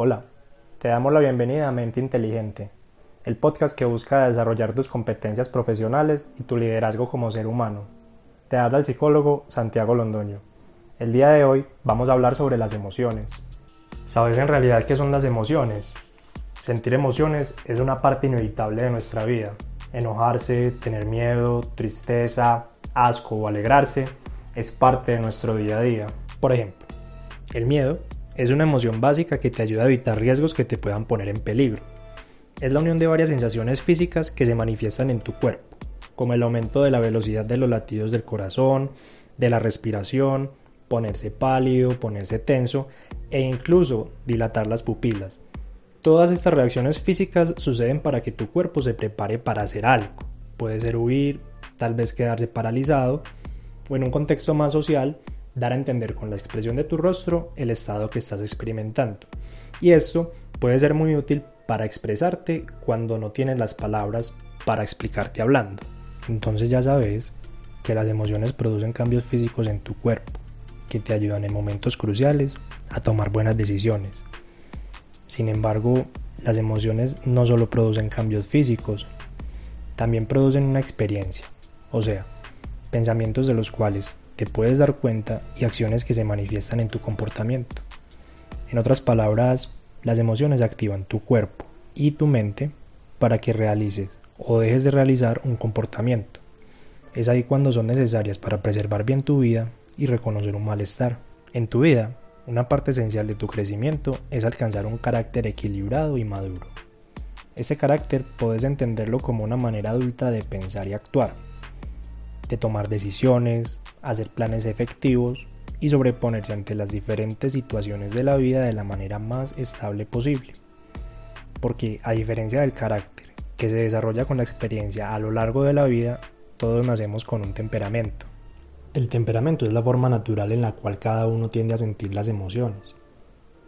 Hola, te damos la bienvenida a Mente Inteligente, el podcast que busca desarrollar tus competencias profesionales y tu liderazgo como ser humano. Te habla el psicólogo Santiago Londoño. El día de hoy vamos a hablar sobre las emociones. ¿Sabes en realidad qué son las emociones? Sentir emociones es una parte inevitable de nuestra vida. Enojarse, tener miedo, tristeza, asco o alegrarse es parte de nuestro día a día. Por ejemplo, el miedo es una emoción básica que te ayuda a evitar riesgos que te puedan poner en peligro. Es la unión de varias sensaciones físicas que se manifiestan en tu cuerpo, como el aumento de la velocidad de los latidos del corazón, de la respiración, ponerse pálido, ponerse tenso e incluso dilatar las pupilas. Todas estas reacciones físicas suceden para que tu cuerpo se prepare para hacer algo. Puede ser huir, tal vez quedarse paralizado, o en un contexto más social, dar a entender con la expresión de tu rostro el estado que estás experimentando. Y esto puede ser muy útil para expresarte cuando no tienes las palabras para explicarte hablando. Entonces ya sabes que las emociones producen cambios físicos en tu cuerpo, que te ayudan en momentos cruciales a tomar buenas decisiones. Sin embargo, las emociones no solo producen cambios físicos, también producen una experiencia, o sea, pensamientos de los cuales te puedes dar cuenta y acciones que se manifiestan en tu comportamiento. En otras palabras, las emociones activan tu cuerpo y tu mente para que realices o dejes de realizar un comportamiento. Es ahí cuando son necesarias para preservar bien tu vida y reconocer un malestar. En tu vida, una parte esencial de tu crecimiento es alcanzar un carácter equilibrado y maduro. Ese carácter puedes entenderlo como una manera adulta de pensar y actuar, de tomar decisiones, hacer planes efectivos y sobreponerse ante las diferentes situaciones de la vida de la manera más estable posible. Porque a diferencia del carácter, que se desarrolla con la experiencia a lo largo de la vida, todos nacemos con un temperamento. El temperamento es la forma natural en la cual cada uno tiende a sentir las emociones,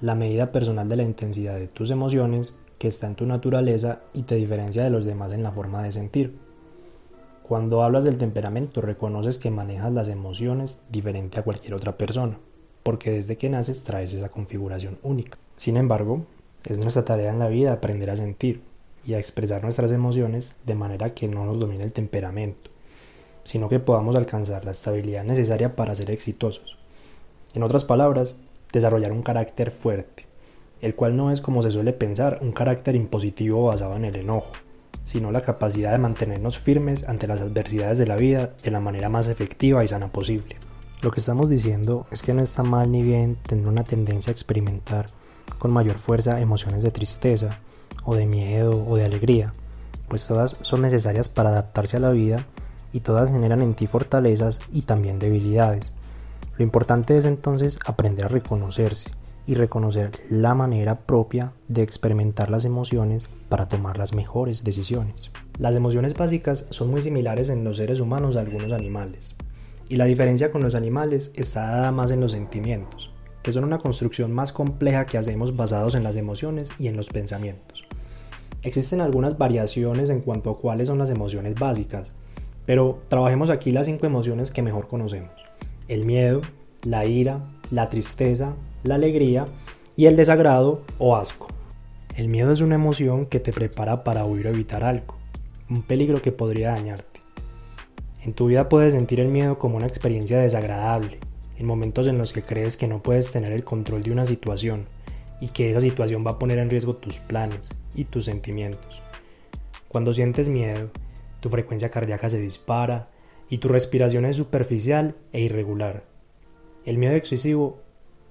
la medida personal de la intensidad de tus emociones que está en tu naturaleza y te diferencia de los demás en la forma de sentir. Cuando hablas del temperamento reconoces que manejas las emociones diferente a cualquier otra persona, porque desde que naces traes esa configuración única. Sin embargo, es nuestra tarea en la vida aprender a sentir y a expresar nuestras emociones de manera que no nos domine el temperamento, sino que podamos alcanzar la estabilidad necesaria para ser exitosos. En otras palabras, desarrollar un carácter fuerte, el cual no es como se suele pensar un carácter impositivo basado en el enojo, sino la capacidad de mantenernos firmes ante las adversidades de la vida de la manera más efectiva y sana posible. Lo que estamos diciendo es que no está mal ni bien tener una tendencia a experimentar con mayor fuerza emociones de tristeza, o de miedo, o de alegría, pues todas son necesarias para adaptarse a la vida y todas generan en ti fortalezas y también debilidades. Lo importante es entonces aprender a reconocerse y reconocer la manera propia de experimentar las emociones para tomar las mejores decisiones. Las emociones básicas son muy similares en los seres humanos a algunos animales, y la diferencia con los animales está dada más en los sentimientos, que son una construcción más compleja que hacemos basados en las emociones y en los pensamientos. Existen algunas variaciones en cuanto a cuáles son las emociones básicas, pero trabajemos aquí las cinco emociones que mejor conocemos. El miedo, la ira, la tristeza, la alegría y el desagrado o asco. El miedo es una emoción que te prepara para huir o evitar algo, un peligro que podría dañarte. En tu vida puedes sentir el miedo como una experiencia desagradable, en momentos en los que crees que no puedes tener el control de una situación y que esa situación va a poner en riesgo tus planes y tus sentimientos. Cuando sientes miedo, tu frecuencia cardíaca se dispara y tu respiración es superficial e irregular. El miedo excesivo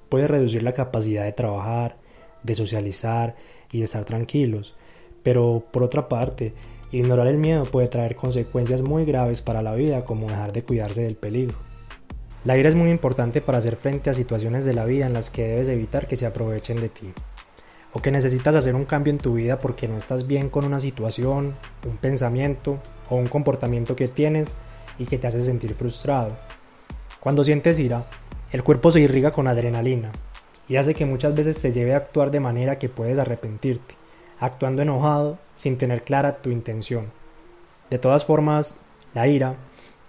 puede reducir la capacidad de trabajar, de socializar y de estar tranquilos. Pero por otra parte, ignorar el miedo puede traer consecuencias muy graves para la vida como dejar de cuidarse del peligro. La ira es muy importante para hacer frente a situaciones de la vida en las que debes evitar que se aprovechen de ti. O que necesitas hacer un cambio en tu vida porque no estás bien con una situación, un pensamiento o un comportamiento que tienes y que te hace sentir frustrado. Cuando sientes ira, el cuerpo se irriga con adrenalina y hace que muchas veces te lleve a actuar de manera que puedes arrepentirte, actuando enojado sin tener clara tu intención. De todas formas, la ira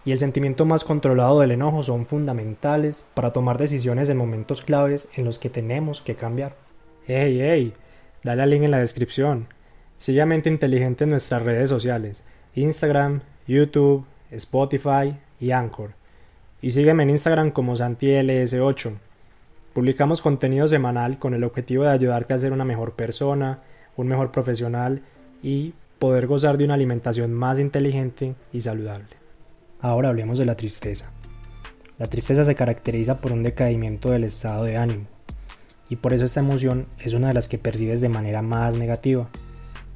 y el sentimiento más controlado del enojo son fundamentales para tomar decisiones en momentos claves en los que tenemos que cambiar. Hey, hey, dale al link en la descripción. Sigue a Mente Inteligente en nuestras redes sociales, Instagram, YouTube, Spotify y Anchor. Y sígueme en Instagram como SantiLS8. Publicamos contenido semanal con el objetivo de ayudarte a ser una mejor persona, un mejor profesional y poder gozar de una alimentación más inteligente y saludable. Ahora hablemos de la tristeza. La tristeza se caracteriza por un decaimiento del estado de ánimo, y por eso esta emoción es una de las que percibes de manera más negativa.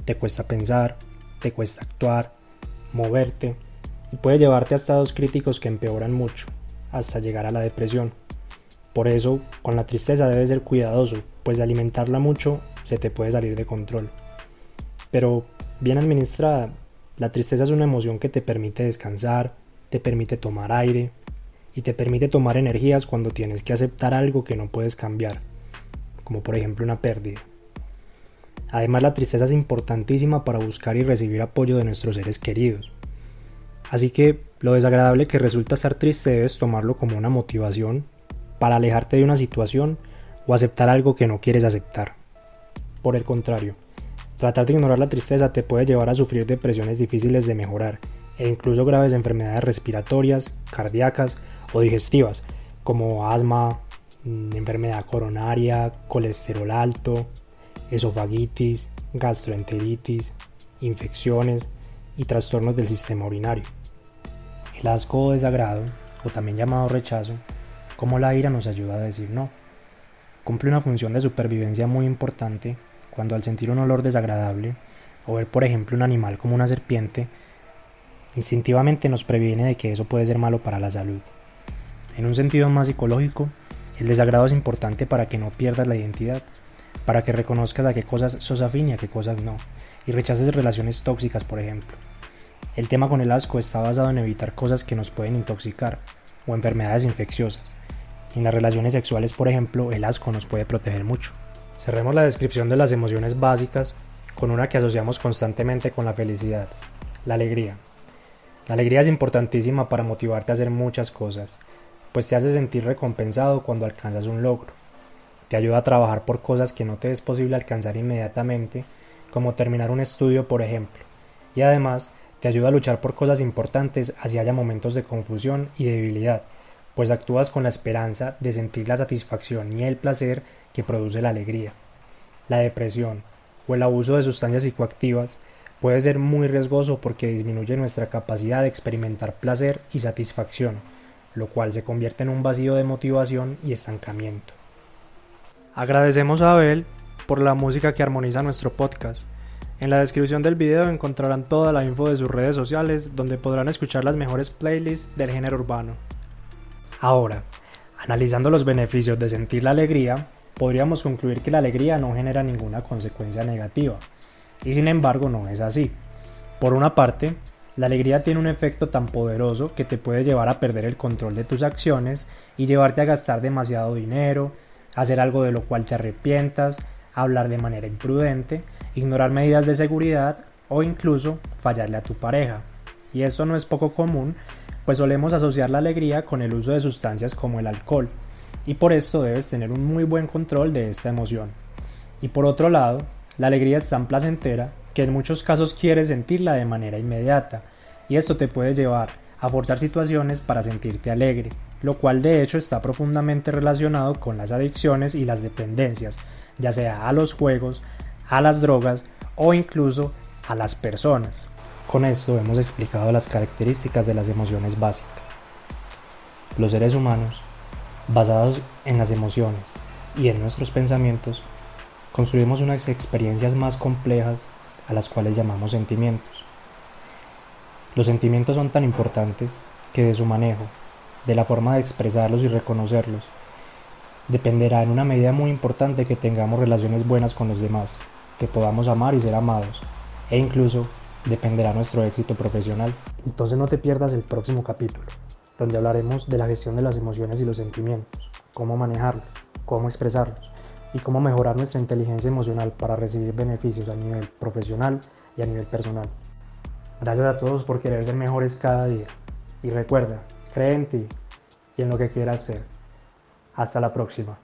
Te cuesta pensar, te cuesta actuar, moverte, puede llevarte a estados críticos que empeoran mucho, hasta llegar a la depresión. Por eso, con la tristeza debes ser cuidadoso, pues de alimentarla mucho se te puede salir de control. Pero, bien administrada, la tristeza es una emoción que te permite descansar, te permite tomar aire, y te permite tomar energías cuando tienes que aceptar algo que no puedes cambiar, como por ejemplo una pérdida. Además la tristeza es importantísima para buscar y recibir apoyo de nuestros seres queridos. Así que lo desagradable que resulta estar triste debes tomarlo como una motivación para alejarte de una situación o aceptar algo que no quieres aceptar. Por el contrario, tratar de ignorar la tristeza te puede llevar a sufrir depresiones difíciles de mejorar e incluso graves enfermedades respiratorias, cardíacas o digestivas, como asma, mm, enfermedad coronaria, colesterol alto, esofagitis, gastroenteritis, infecciones y trastornos del sistema urinario. El asco o desagrado, o también llamado rechazo, como la ira nos ayuda a decir no. Cumple una función de supervivencia muy importante cuando al sentir un olor desagradable, o ver por ejemplo un animal como una serpiente, instintivamente nos previene de que eso puede ser malo para la salud. En un sentido más psicológico, el desagrado es importante para que no pierdas la identidad, para que reconozcas a qué cosas sos afín y a qué cosas no, y rechaces relaciones tóxicas, por ejemplo. El tema con el asco está basado en evitar cosas que nos pueden intoxicar o enfermedades infecciosas. En las relaciones sexuales, por ejemplo, el asco nos puede proteger mucho. Cerremos la descripción de las emociones básicas con una que asociamos constantemente con la felicidad, la alegría. La alegría es importantísima para motivarte a hacer muchas cosas, pues te hace sentir recompensado cuando alcanzas un logro. Te ayuda a trabajar por cosas que no te es posible alcanzar inmediatamente, como terminar un estudio, por ejemplo. Y además, te ayuda a luchar por cosas importantes así haya momentos de confusión y debilidad, pues actúas con la esperanza de sentir la satisfacción y el placer que produce la alegría. La depresión o el abuso de sustancias psicoactivas puede ser muy riesgoso porque disminuye nuestra capacidad de experimentar placer y satisfacción, lo cual se convierte en un vacío de motivación y estancamiento. Agradecemos a Abel por la música que armoniza nuestro podcast. En la descripción del video encontrarán toda la info de sus redes sociales donde podrán escuchar las mejores playlists del género urbano. Ahora, analizando los beneficios de sentir la alegría, podríamos concluir que la alegría no genera ninguna consecuencia negativa. Y sin embargo no es así. Por una parte, la alegría tiene un efecto tan poderoso que te puede llevar a perder el control de tus acciones y llevarte a gastar demasiado dinero, hacer algo de lo cual te arrepientas, hablar de manera imprudente, ignorar medidas de seguridad o incluso fallarle a tu pareja. Y eso no es poco común, pues solemos asociar la alegría con el uso de sustancias como el alcohol, y por esto debes tener un muy buen control de esta emoción. Y por otro lado, la alegría es tan placentera que en muchos casos quieres sentirla de manera inmediata, y esto te puede llevar a forzar situaciones para sentirte alegre, lo cual de hecho está profundamente relacionado con las adicciones y las dependencias, ya sea a los juegos, a las drogas o incluso a las personas. Con esto hemos explicado las características de las emociones básicas. Los seres humanos, basados en las emociones y en nuestros pensamientos, construimos unas experiencias más complejas a las cuales llamamos sentimientos. Los sentimientos son tan importantes que de su manejo, de la forma de expresarlos y reconocerlos, dependerá en una medida muy importante que tengamos relaciones buenas con los demás, que podamos amar y ser amados, e incluso dependerá nuestro éxito profesional. Entonces no te pierdas el próximo capítulo, donde hablaremos de la gestión de las emociones y los sentimientos, cómo manejarlos, cómo expresarlos y cómo mejorar nuestra inteligencia emocional para recibir beneficios a nivel profesional y a nivel personal. Gracias a todos por querer ser mejores cada día. Y recuerda, cree en ti y en lo que quieras ser. Hasta la próxima.